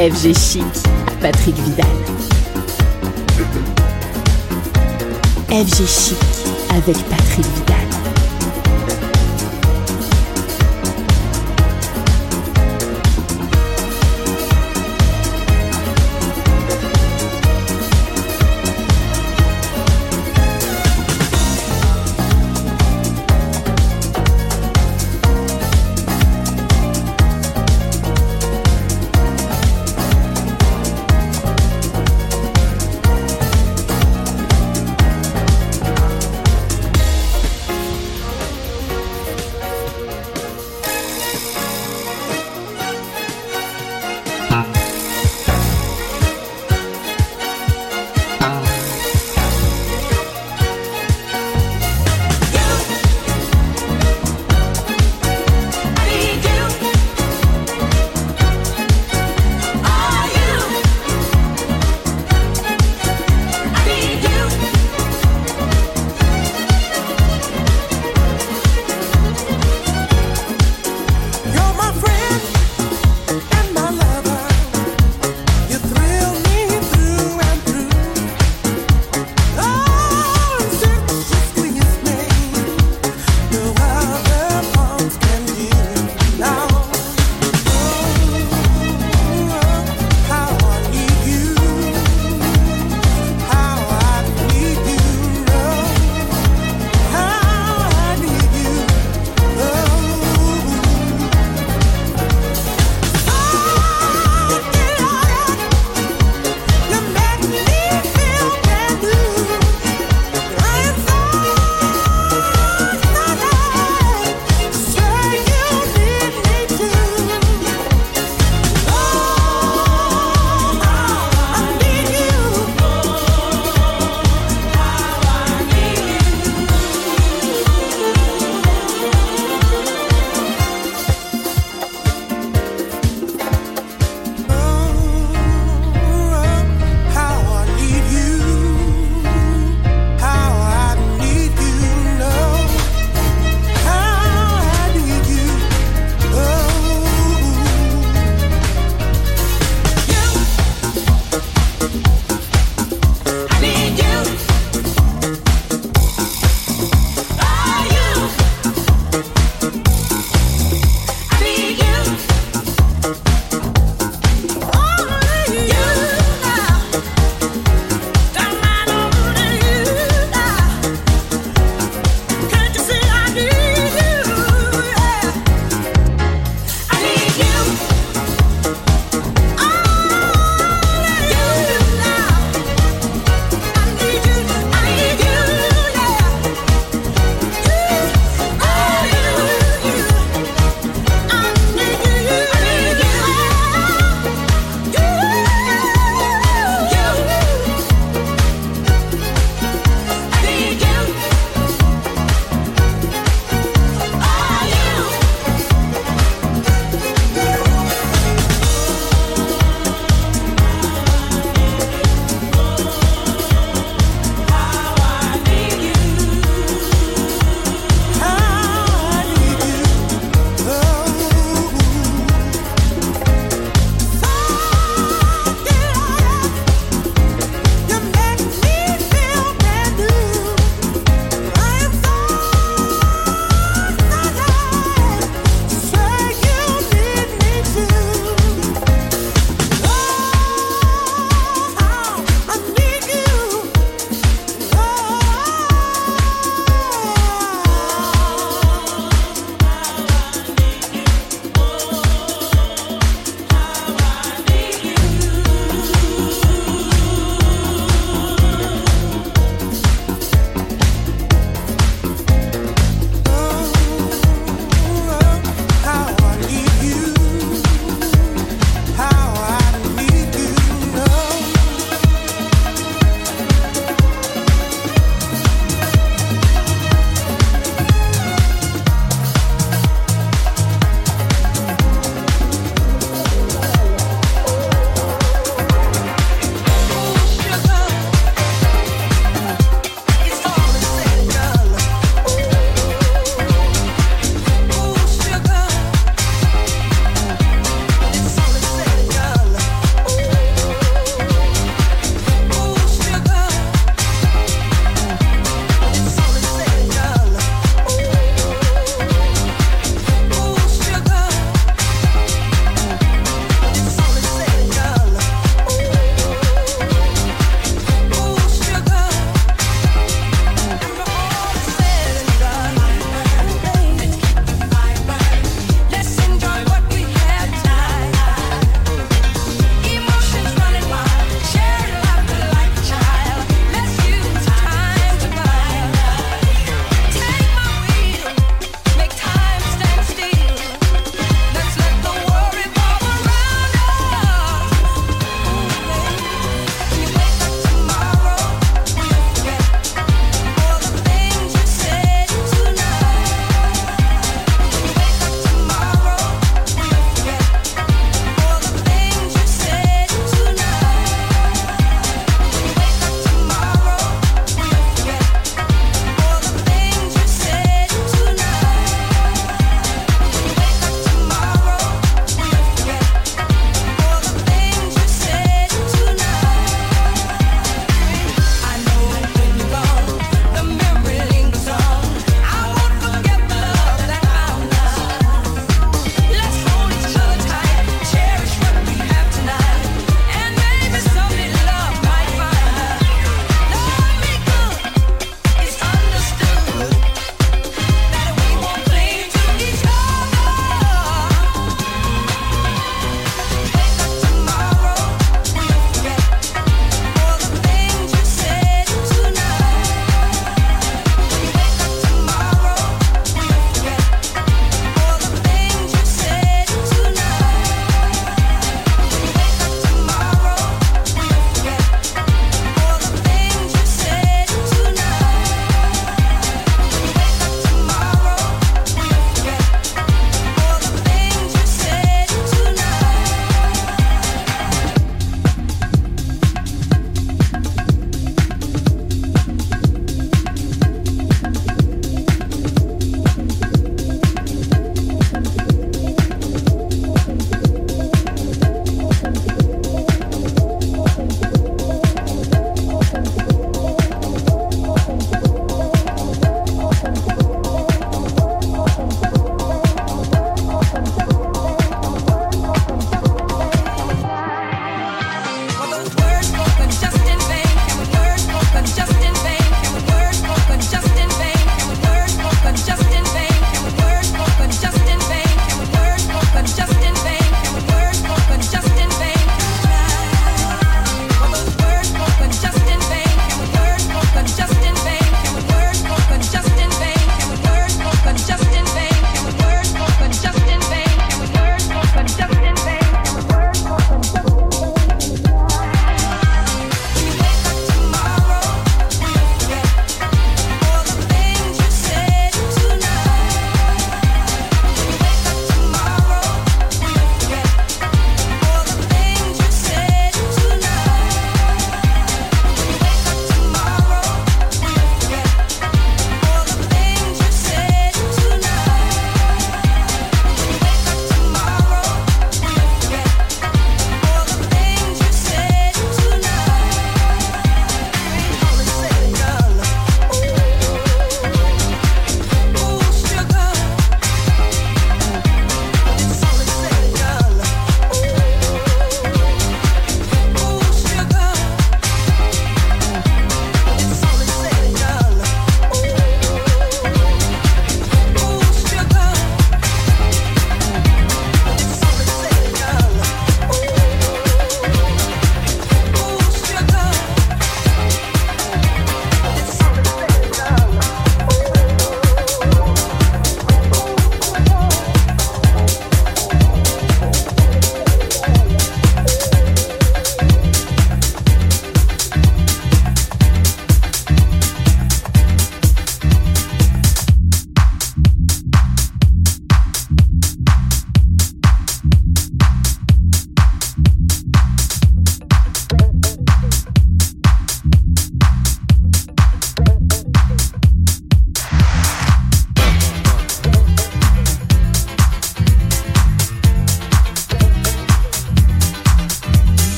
FG Chic, Patrick Vidal. FG Chic avec Patrick Vidal.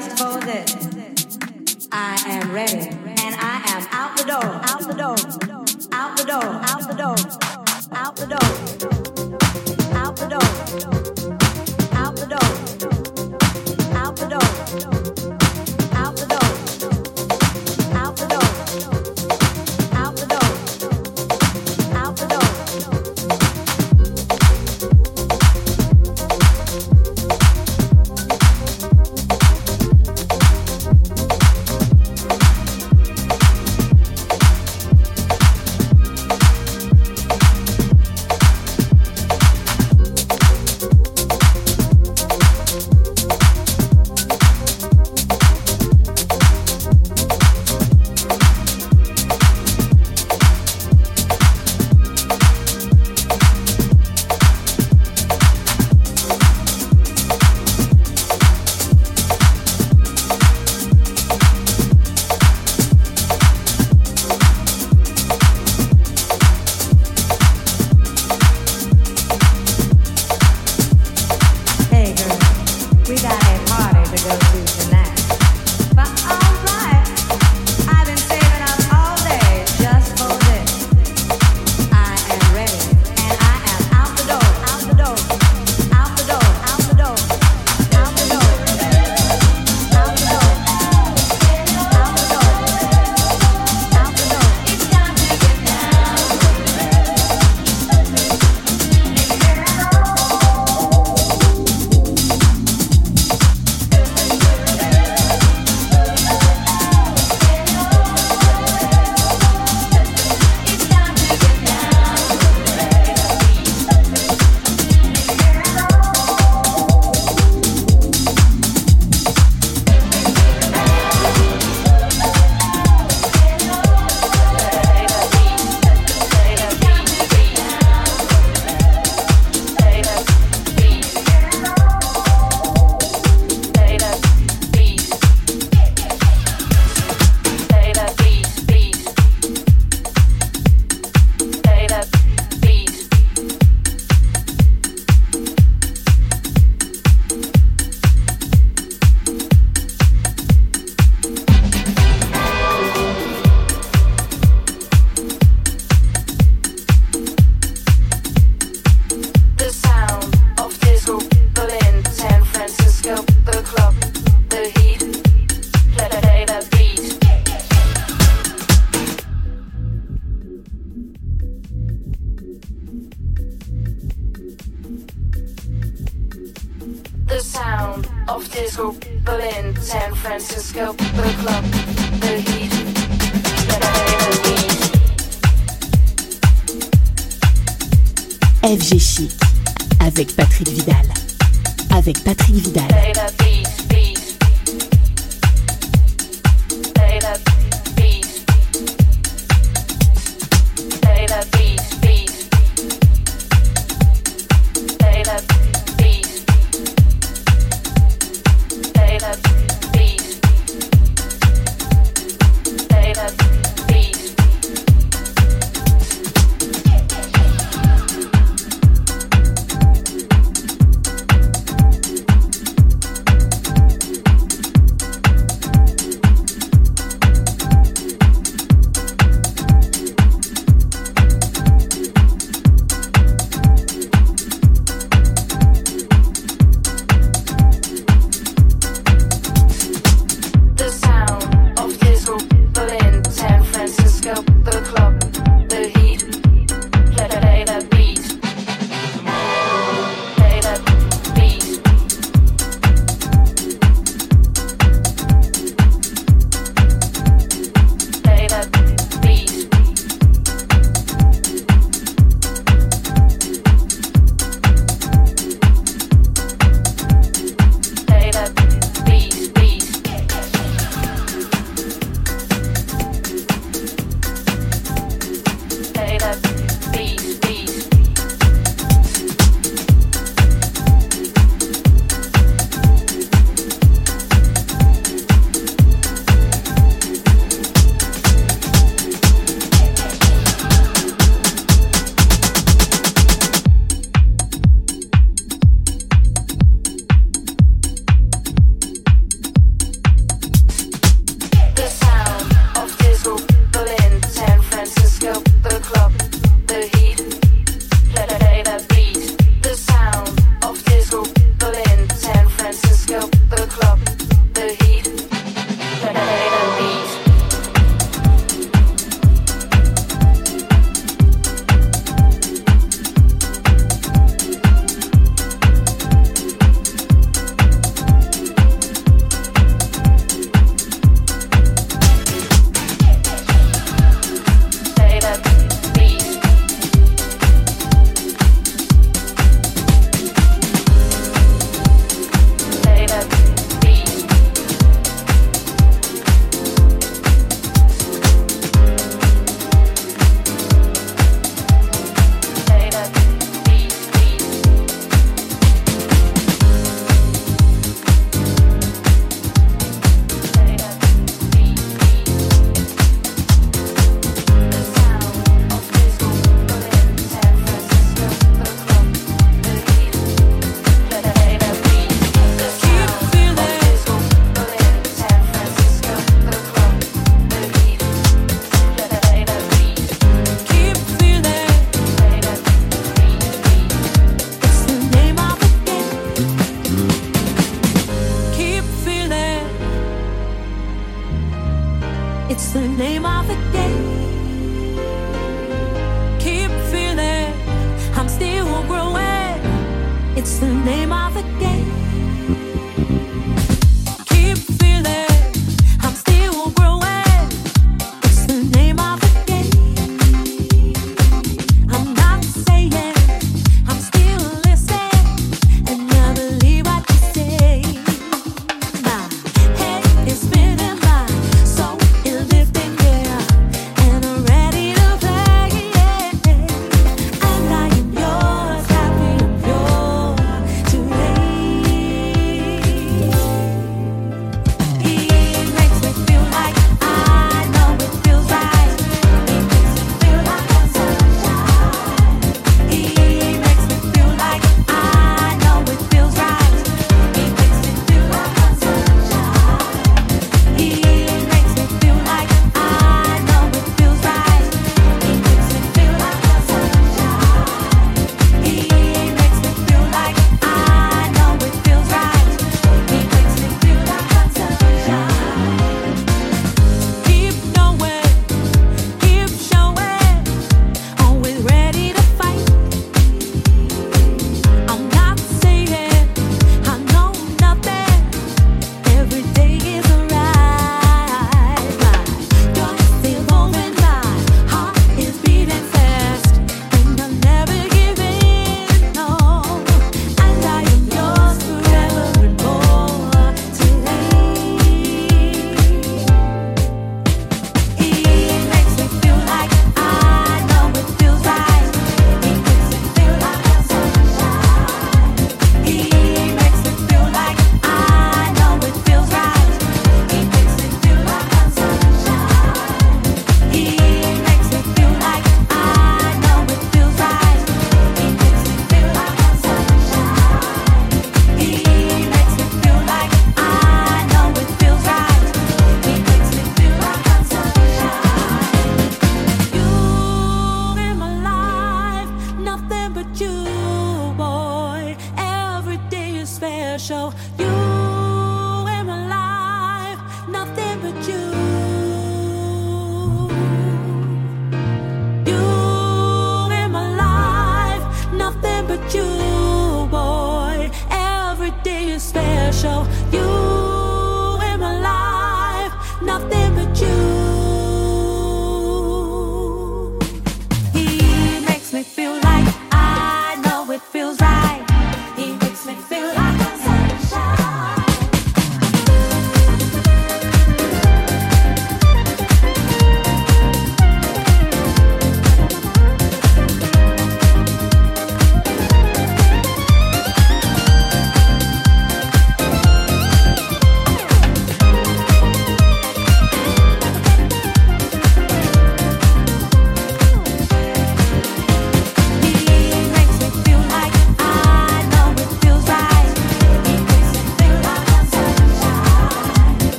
ask for this. vision. FG Chic avec Patrick Vidal. Avec Patrick Vidal.